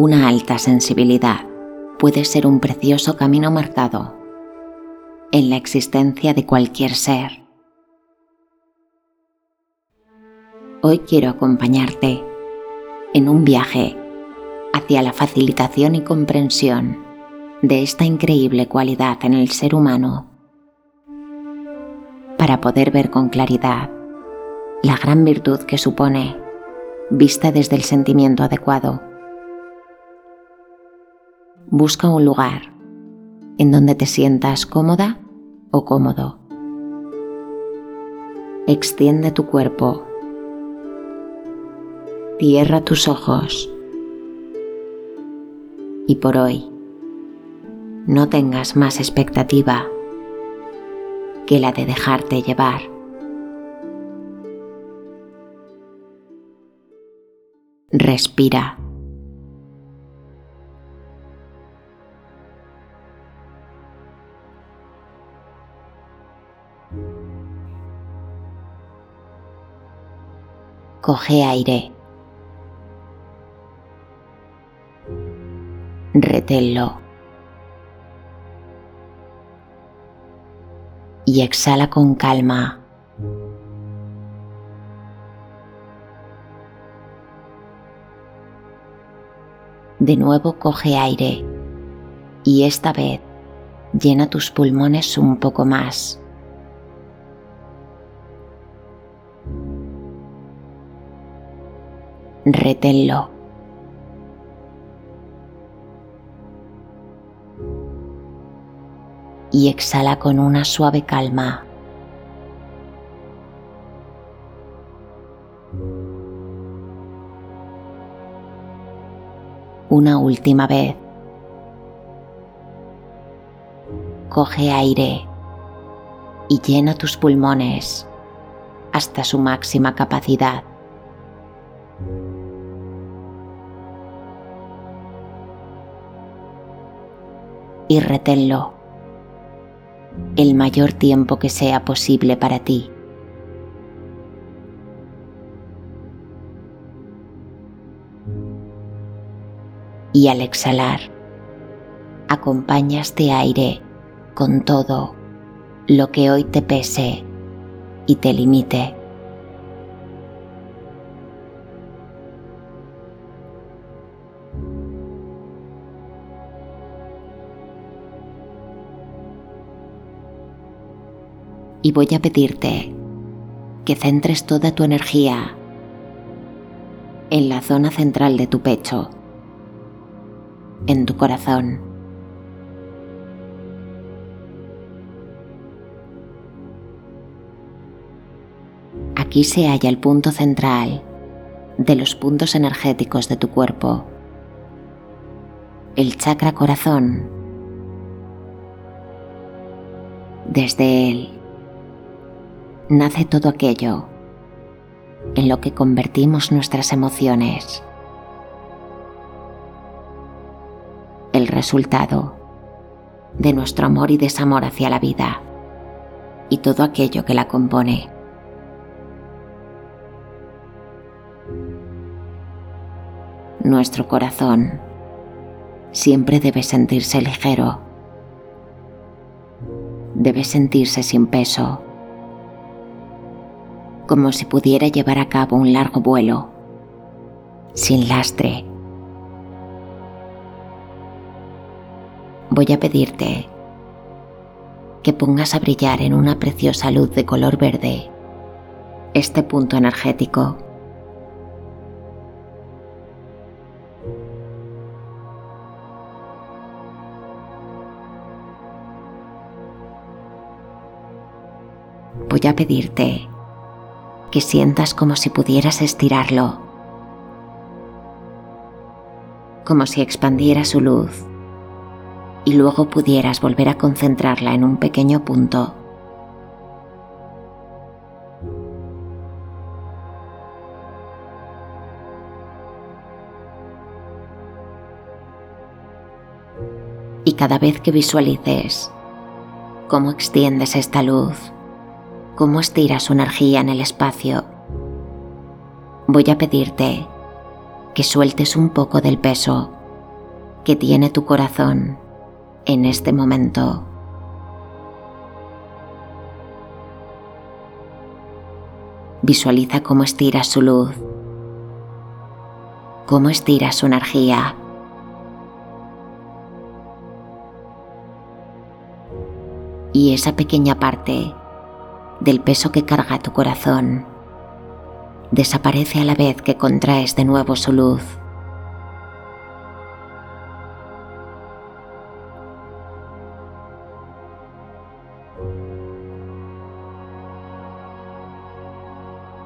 Una alta sensibilidad puede ser un precioso camino marcado en la existencia de cualquier ser. Hoy quiero acompañarte en un viaje hacia la facilitación y comprensión de esta increíble cualidad en el ser humano para poder ver con claridad la gran virtud que supone vista desde el sentimiento adecuado. Busca un lugar en donde te sientas cómoda o cómodo. Extiende tu cuerpo. Cierra tus ojos. Y por hoy, no tengas más expectativa que la de dejarte llevar. Respira. Coge aire. Reténlo. Y exhala con calma. De nuevo coge aire y esta vez llena tus pulmones un poco más. Reténlo. Y exhala con una suave calma. una última vez. Coge aire y llena tus pulmones hasta su máxima capacidad. Y reténlo el mayor tiempo que sea posible para ti. y al exhalar acompañas de aire con todo lo que hoy te pese y te limite. Y voy a pedirte que centres toda tu energía en la zona central de tu pecho en tu corazón. Aquí se halla el punto central de los puntos energéticos de tu cuerpo, el chakra corazón. Desde él nace todo aquello en lo que convertimos nuestras emociones. el resultado de nuestro amor y desamor hacia la vida y todo aquello que la compone. Nuestro corazón siempre debe sentirse ligero, debe sentirse sin peso, como si pudiera llevar a cabo un largo vuelo, sin lastre voy a pedirte que pongas a brillar en una preciosa luz de color verde este punto energético. Voy a pedirte que sientas como si pudieras estirarlo, como si expandiera su luz y luego pudieras volver a concentrarla en un pequeño punto. Y cada vez que visualices cómo extiendes esta luz, cómo estiras su energía en el espacio, voy a pedirte que sueltes un poco del peso que tiene tu corazón en este momento. Visualiza cómo estira su luz, cómo estira su energía. Y esa pequeña parte del peso que carga tu corazón desaparece a la vez que contraes de nuevo su luz.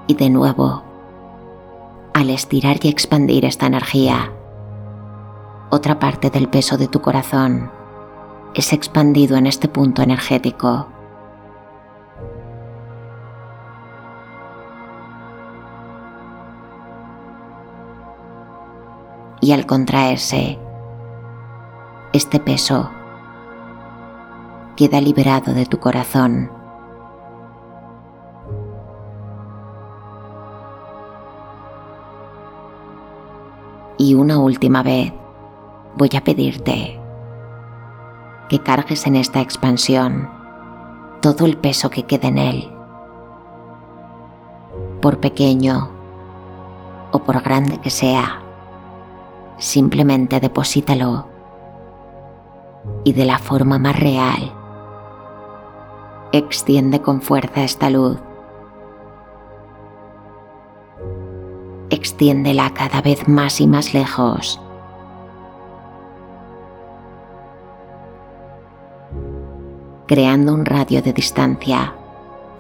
Y de nuevo, al estirar y expandir esta energía, otra parte del peso de tu corazón es expandido en este punto energético. Al contraerse, este peso queda liberado de tu corazón. Y una última vez voy a pedirte que cargues en esta expansión todo el peso que quede en él, por pequeño o por grande que sea, simplemente deposítalo y de la forma más real extiende con fuerza esta luz extiéndela cada vez más y más lejos. creando un radio de distancia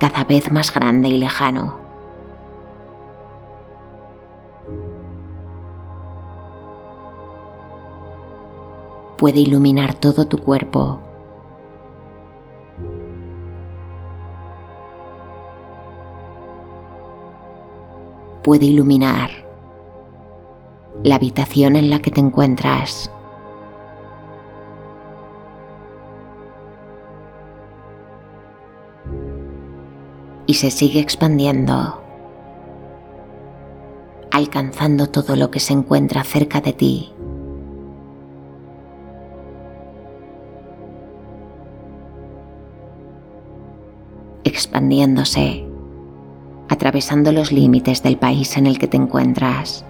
cada vez más grande y lejano. Puede iluminar todo tu cuerpo puede iluminar la habitación en la que te encuentras. Y se sigue expandiendo, alcanzando todo lo que se encuentra cerca de ti. Expandiéndose atravesando los límites del país en el que te encuentras.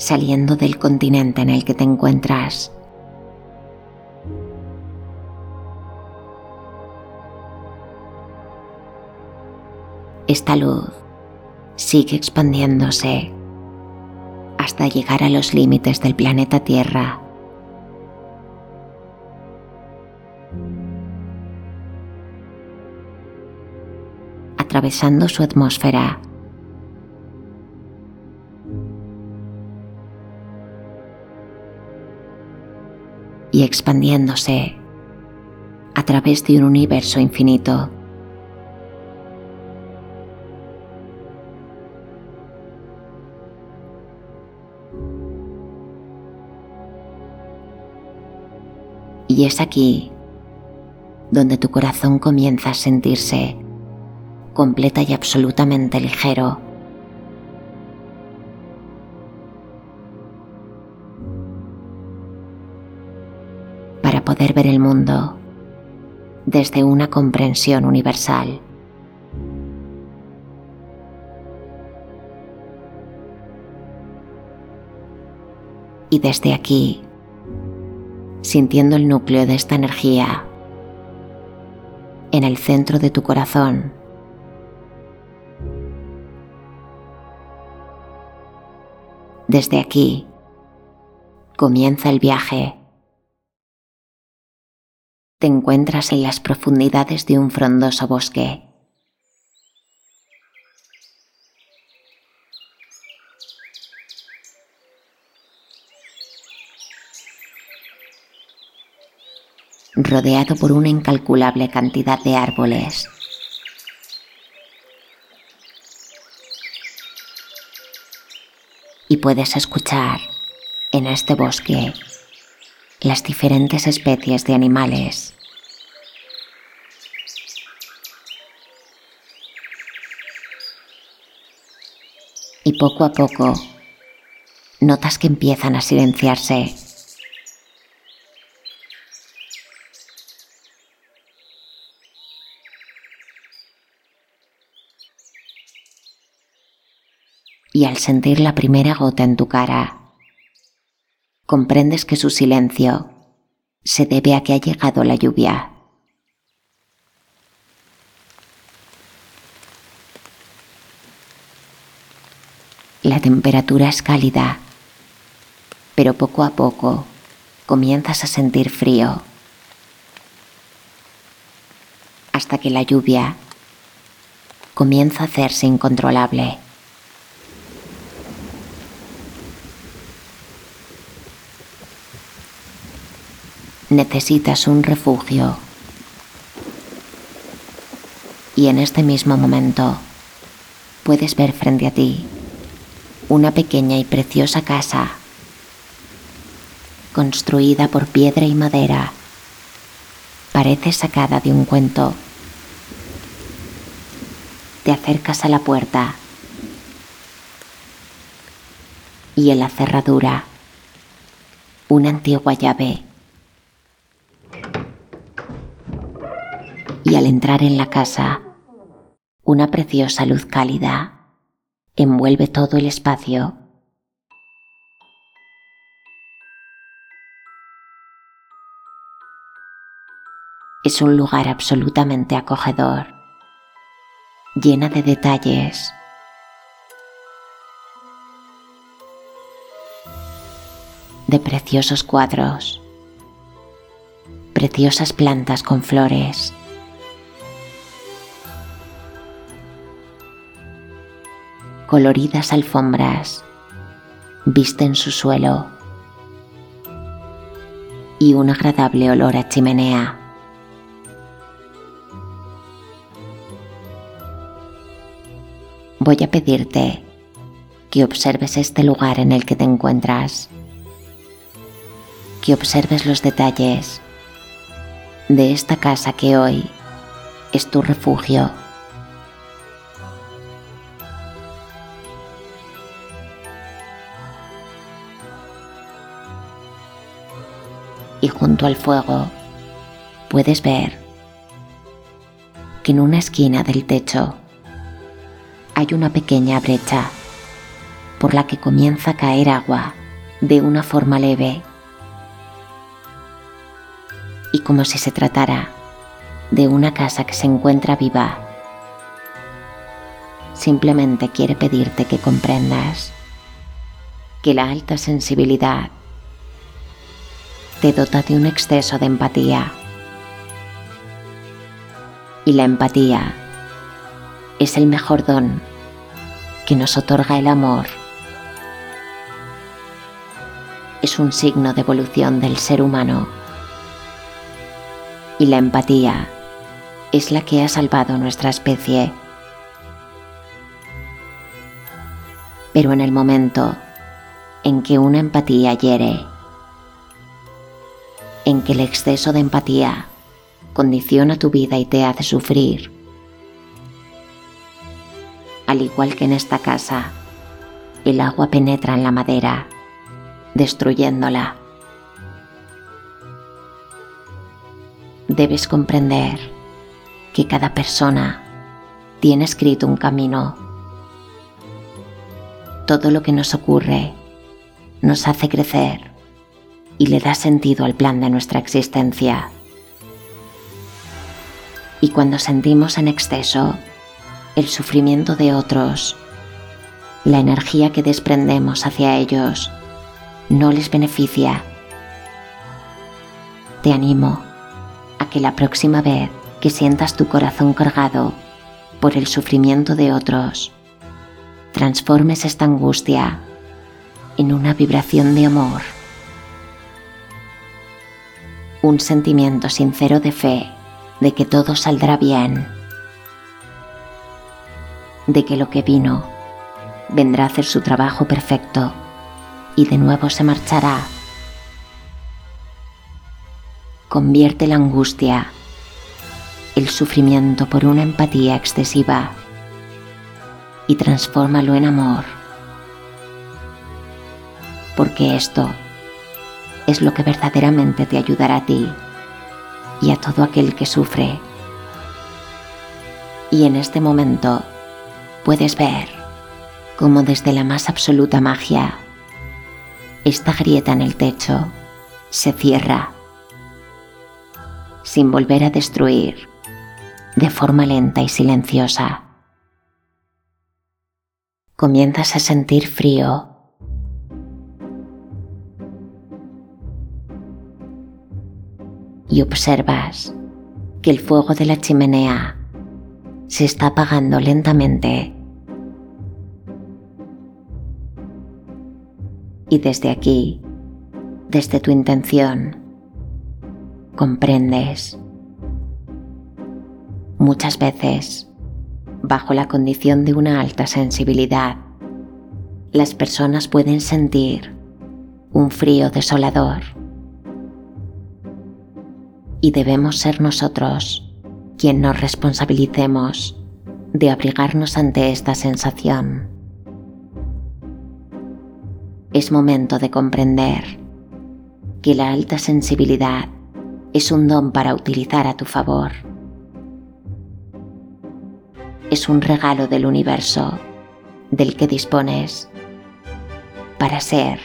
saliendo del continente en el que te encuentras. Esta luz sigue expandiéndose hasta llegar a los límites del planeta Tierra. atravesando su atmósfera. y expandiéndose a través de un universo infinito. Y es aquí donde tu corazón comienza a sentirse completa y absolutamente ligero. Para poder ver el mundo desde una comprensión universal. Y desde aquí, sintiendo el núcleo de esta energía en el centro de tu corazón, Desde aquí comienza el viaje. Te encuentras en las profundidades de un frondoso bosque. Rodeado por una incalculable cantidad de árboles. y puedes escuchar en este bosque las diferentes especies de animales. Y poco a poco notas que empiezan a silenciarse. Y al sentir la primera gota en tu cara, comprendes que su silencio se debe a que ha llegado la lluvia. La temperatura es cálida, pero poco a poco comienzas a sentir frío, hasta que la lluvia comienza a hacerse incontrolable. Necesitas un refugio. Y en este mismo momento puedes ver frente a ti una pequeña y preciosa casa construida por piedra y madera. Parece sacada de un cuento. Te acercas a la puerta y en la cerradura una antigua llave y al entrar en la casa, una preciosa luz cálida envuelve todo el espacio. Es un lugar absolutamente acogedor, llena de detalles. de preciosos cuadros, preciosas plantas con flores, coloridas alfombras visten su suelo y un agradable olor a chimenea. Voy a pedirte que observes este lugar en el que te encuentras, que observes los detalles de esta casa que hoy es tu refugio. Y junto al fuego puedes ver que en una esquina del techo hay una pequeña brecha por la que comienza a caer agua de una forma leve y como si se tratara de una casa que se encuentra viva. Simplemente quiere pedirte que comprendas que la alta sensibilidad te dota de un exceso de empatía. Y la empatía es el mejor don que nos otorga el amor. Es un signo de evolución del ser humano. Y la empatía es la que ha salvado nuestra especie. Pero en el momento en que una empatía hiere, en que el exceso de empatía condiciona tu vida y te hace sufrir. Al igual que en esta casa, el agua penetra en la madera, destruyéndola. Debes comprender que cada persona tiene escrito un camino. Todo lo que nos ocurre nos hace crecer y le da sentido al plan de nuestra existencia. Y cuando sentimos en exceso el sufrimiento de otros, la energía que desprendemos hacia ellos no les beneficia. Te animo a que la próxima vez que sientas tu corazón cargado por el sufrimiento de otros, transformes esta angustia en una vibración de amor un sentimiento sincero de fe de que todo saldrá bien, de que lo que vino vendrá a hacer su trabajo perfecto y de nuevo se marchará. Convierte la angustia, el sufrimiento por una empatía excesiva y transfórmalo en amor porque esto es lo que verdaderamente te ayudará a ti y a todo aquel que sufre. Y en este momento puedes ver cómo desde la más absoluta magia, esta grieta en el techo se cierra sin volver a destruir de forma lenta y silenciosa. Comienzas a sentir frío. Y observas que el fuego de la chimenea se está apagando lentamente. Y desde aquí, desde tu intención, comprendes. Muchas veces, bajo la condición de una alta sensibilidad, las personas pueden sentir un frío desolador. Y debemos ser nosotros quien nos responsabilicemos de abrigarnos ante esta sensación. Es momento de comprender que la alta sensibilidad es un don para utilizar a tu favor. Es un regalo del universo del que dispones para ser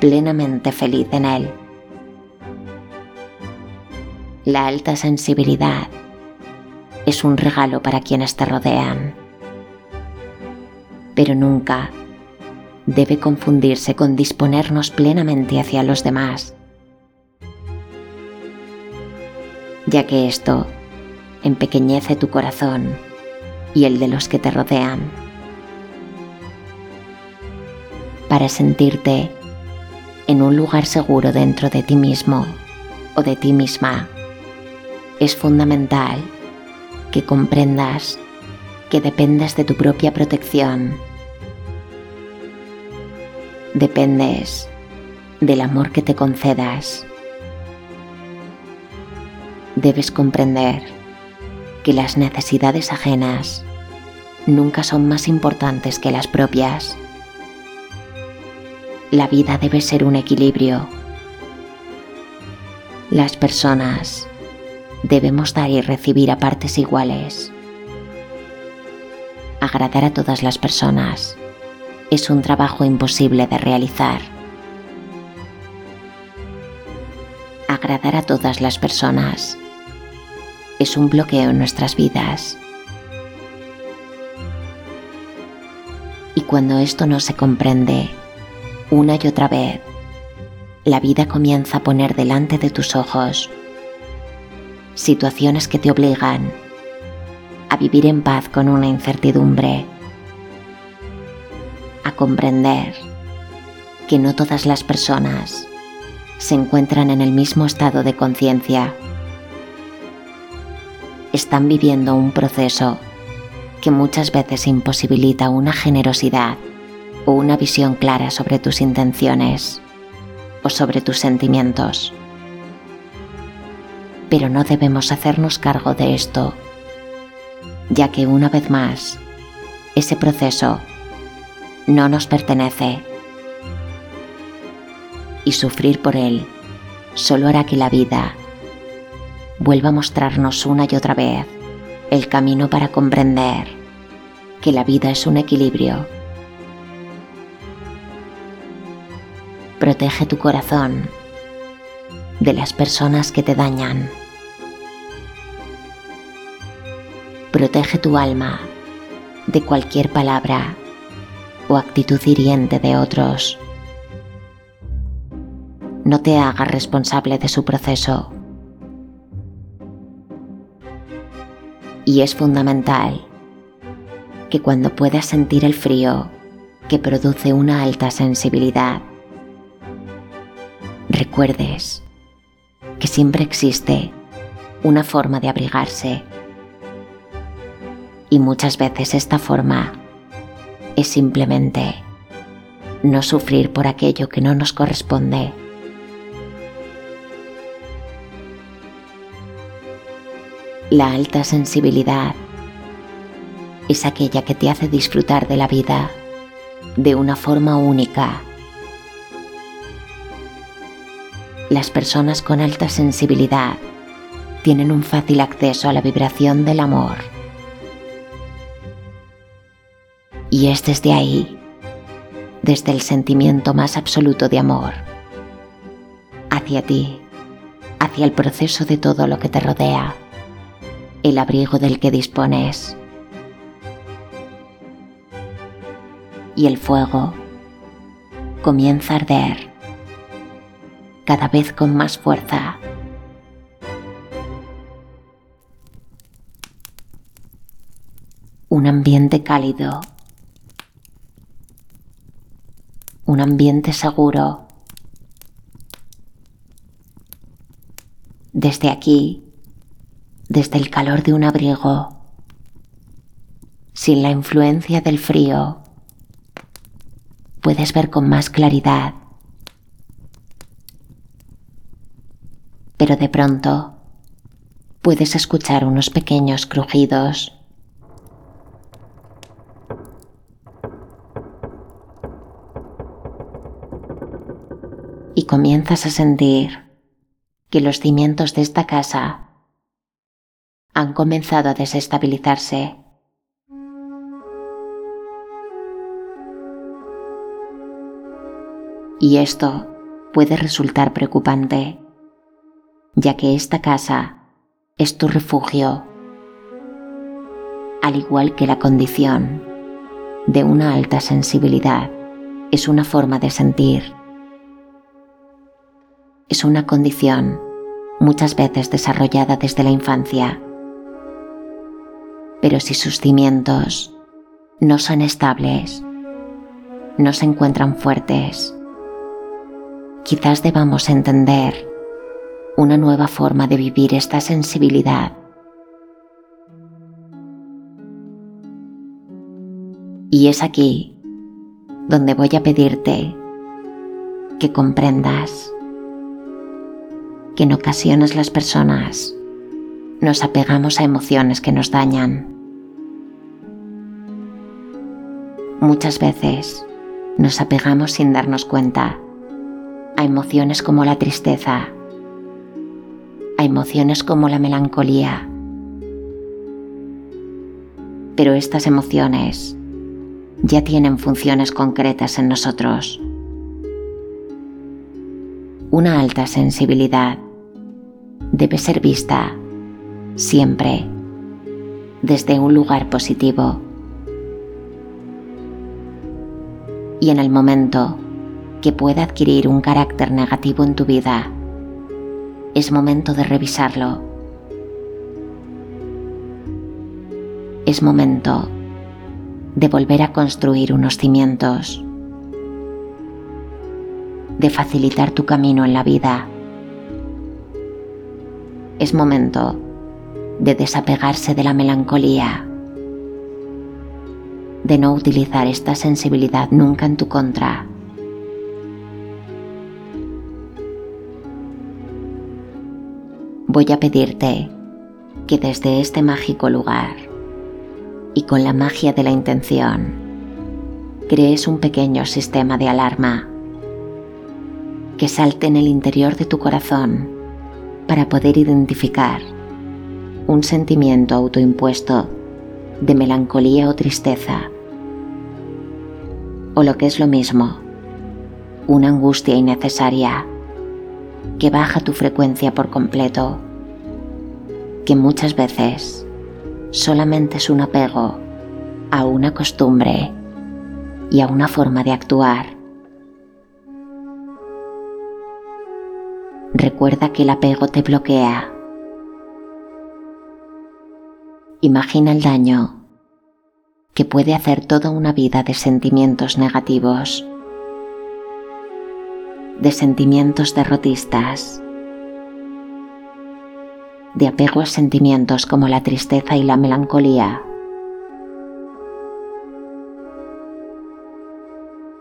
plenamente feliz en él. La alta sensibilidad es un regalo para quienes te rodean. Pero nunca debe confundirse con disponernos plenamente hacia los demás, ya que esto empequeñece tu corazón y el de los que te rodean. Para sentirte en un lugar seguro dentro de ti mismo o de ti misma, es fundamental que comprendas que dependes de tu propia protección. Dependes del amor que te concedas. Debes comprender que las necesidades ajenas nunca son más importantes que las propias. La vida debe ser un equilibrio. Las personas debemos dar y recibir a partes iguales. Agradar a todas las personas es un trabajo imposible de realizar. Agradar a todas las personas es un bloqueo en nuestras vidas. Y cuando esto no se comprende, una y otra vez, la vida comienza a poner delante de tus ojos situaciones que te obligan a vivir en paz con una incertidumbre, a comprender que no todas las personas se encuentran en el mismo estado de conciencia. Están viviendo un proceso que muchas veces imposibilita una generosidad o una visión clara sobre tus intenciones o sobre tus sentimientos pero no debemos hacernos cargo de esto, ya que una vez más, ese proceso no nos pertenece y sufrir por él solo hará que la vida vuelva a mostrarnos una y otra vez el camino para comprender que la vida es un equilibrio. Protege tu corazón de las personas que te dañan. Protege tu alma de cualquier palabra o actitud hiriente de otros. No te hagas responsable de su proceso. Y es fundamental que cuando puedas sentir el frío que produce una alta sensibilidad, recuerdes que siempre existe una forma de abrigarse y muchas veces esta forma es simplemente no sufrir por aquello que no nos corresponde. La alta sensibilidad es aquella que te hace disfrutar de la vida de una forma única las personas con alta sensibilidad tienen un fácil acceso a la vibración del amor. Y es desde ahí, desde el sentimiento más absoluto de amor, hacia ti, hacia el proceso de todo lo que te rodea, el abrigo del que dispones. Y el fuego comienza a arder cada vez con más fuerza. Un ambiente cálido. Un ambiente seguro. Desde aquí, desde el calor de un abrigo, sin la influencia del frío, puedes ver con más claridad pero de pronto puedes escuchar unos pequeños crujidos. Comienzas a sentir que los cimientos de esta casa han comenzado a desestabilizarse. Y esto puede resultar preocupante ya que esta casa es tu refugio, al igual que la condición de una alta sensibilidad es una forma de sentir. Es una condición muchas veces desarrollada desde la infancia, pero si sus cimientos no son estables, no se encuentran fuertes, quizás debamos entender una nueva forma de vivir esta sensibilidad. Y es aquí donde voy a pedirte que comprendas que en ocasiones las personas nos apegamos a emociones que nos dañan. Muchas veces nos apegamos sin darnos cuenta a emociones como la tristeza, a emociones como la melancolía. Pero estas emociones ya tienen funciones concretas en nosotros. Una alta sensibilidad debe ser vista siempre desde un lugar positivo. Y en el momento que pueda adquirir un carácter negativo en tu vida, es momento de revisarlo. Es momento de volver a construir unos cimientos, de facilitar tu camino en la vida. Es momento de desapegarse de la melancolía, de no utilizar esta sensibilidad nunca en tu contra. voy a pedirte que desde este mágico lugar y con la magia de la intención, crees un pequeño sistema de alarma que salte en el interior de tu corazón para poder identificar un sentimiento autoimpuesto de melancolía o tristeza, o lo que es lo mismo, una angustia innecesaria que baja tu frecuencia por completo, que muchas veces solamente es un apego a una costumbre y a una forma de actuar. Recuerda que el apego te bloquea. Imagina el daño que puede hacer toda una vida de sentimientos negativos de sentimientos derrotistas, de apego a sentimientos como la tristeza y la melancolía.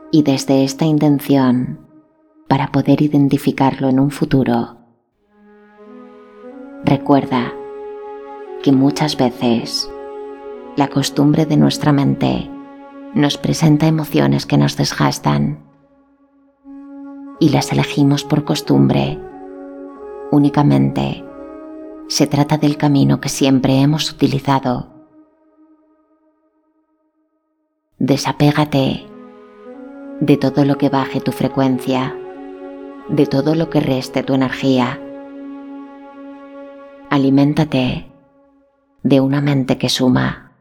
Y desde esta intención, para poder identificarlo en un futuro, recuerda que muchas veces la costumbre de nuestra mente nos presenta emociones que nos desgastan y las elegimos por costumbre. Únicamente se trata del camino que siempre hemos utilizado. Desapégate de todo lo que baje tu frecuencia, de todo lo que reste tu energía. Aliméntate de una mente que suma.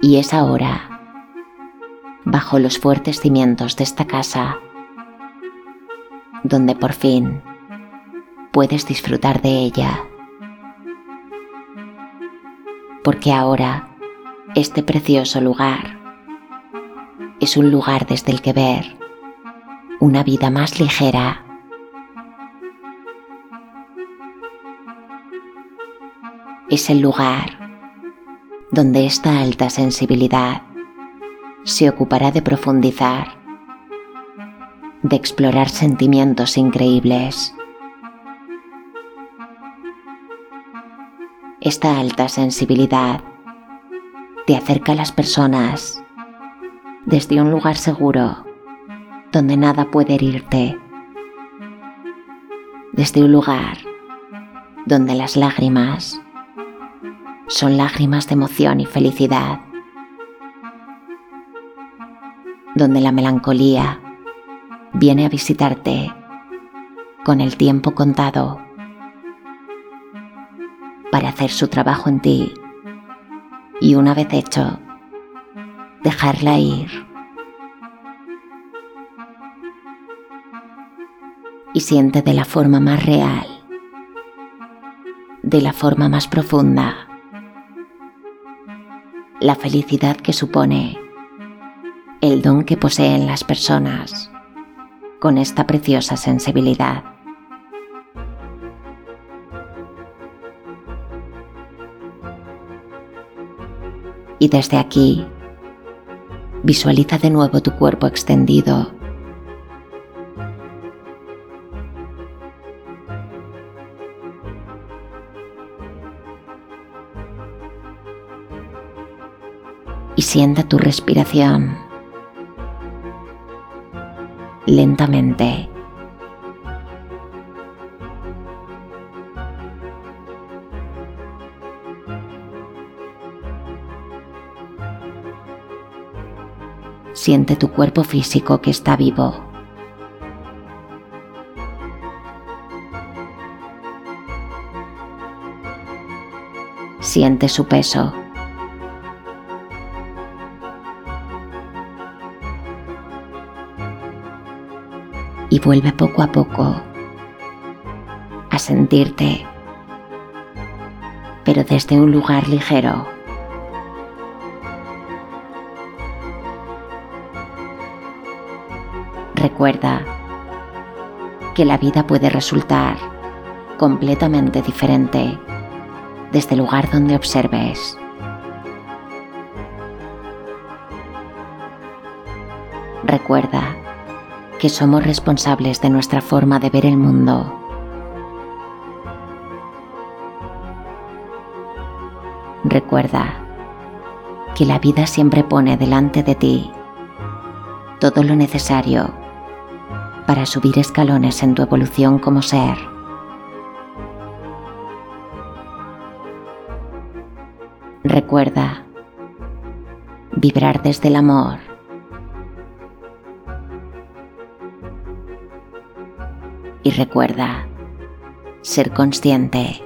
Y es ahora, bajo los fuertes cimientos de esta casa, donde por fin puedes disfrutar de ella. Porque ahora este precioso lugar es un lugar desde el que ver una vida más ligera. Es el lugar donde esta alta sensibilidad se ocupará de profundizar, de explorar sentimientos increíbles. Esta alta sensibilidad te acerca a las personas desde un lugar seguro donde nada puede herirte, desde un lugar donde las lágrimas son lágrimas de emoción y felicidad, donde la melancolía viene a visitarte con el tiempo contado para hacer su trabajo en ti y una vez hecho, dejarla ir. Y siente de la forma más real, de la forma más profunda, la felicidad que supone el don que poseen las personas con esta preciosa sensibilidad. Y desde aquí, visualiza de nuevo tu cuerpo extendido. Y sienta tu respiración lentamente. Siente tu cuerpo físico que está vivo. Siente su peso. Y vuelve poco a poco a sentirte, pero desde un lugar ligero. Recuerda que la vida puede resultar completamente diferente desde el lugar donde observes. Recuerda que somos responsables de nuestra forma de ver el mundo. Recuerda que la vida siempre pone delante de ti todo lo necesario para subir escalones en tu evolución como ser. Recuerda vibrar desde el amor. Y recuerda ser consciente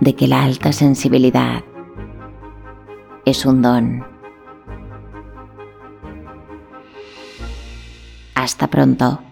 de que la alta sensibilidad es un don. Hasta pronto.